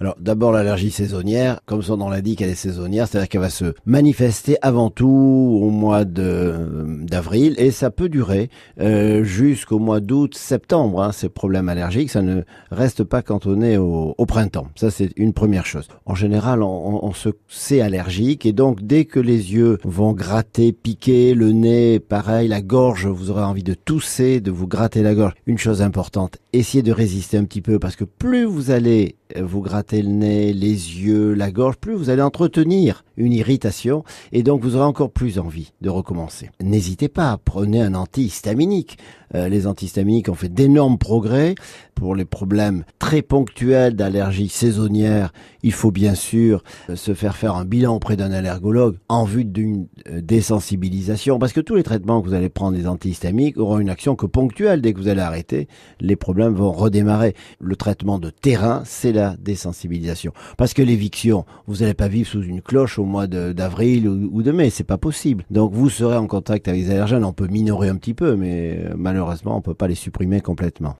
Alors d'abord l'allergie saisonnière, comme son nom l'indique, elle est saisonnière, c'est-à-dire qu'elle va se manifester avant tout au mois d'avril et ça peut durer euh, jusqu'au mois d'août, septembre. Hein, ces problèmes allergiques, ça ne reste pas cantonné au, printemps. Ça c'est une première chose. En général, on, on se sait allergique et donc dès que les yeux vont gratter, piquer, le nez, pareil, la gorge, vous aurez envie de tousser, de vous gratter la gorge. Une chose importante, essayez de résister un petit peu parce que plus vous allez vous gratter le nez, les yeux, la gorge, plus vous allez entretenir une irritation et donc vous aurez encore plus envie de recommencer. N'hésitez pas, prenez un antihistaminique. Euh, les antihistaminiques ont fait d'énormes progrès pour les problèmes très ponctuels d'allergie saisonnière. Il faut bien sûr euh, se faire faire un bilan auprès d'un allergologue en vue d'une euh, désensibilisation parce que tous les traitements que vous allez prendre des antihistaminiques auront une action que ponctuelle. Dès que vous allez arrêter, les problèmes vont redémarrer. Le traitement de terrain, c'est la désensibilisation. Parce que l'éviction, vous n'allez pas vivre sous une cloche au mois d'avril ou, de mai, c'est pas possible. Donc vous serez en contact avec les allergènes, on peut minorer un petit peu, mais malheureusement on peut pas les supprimer complètement.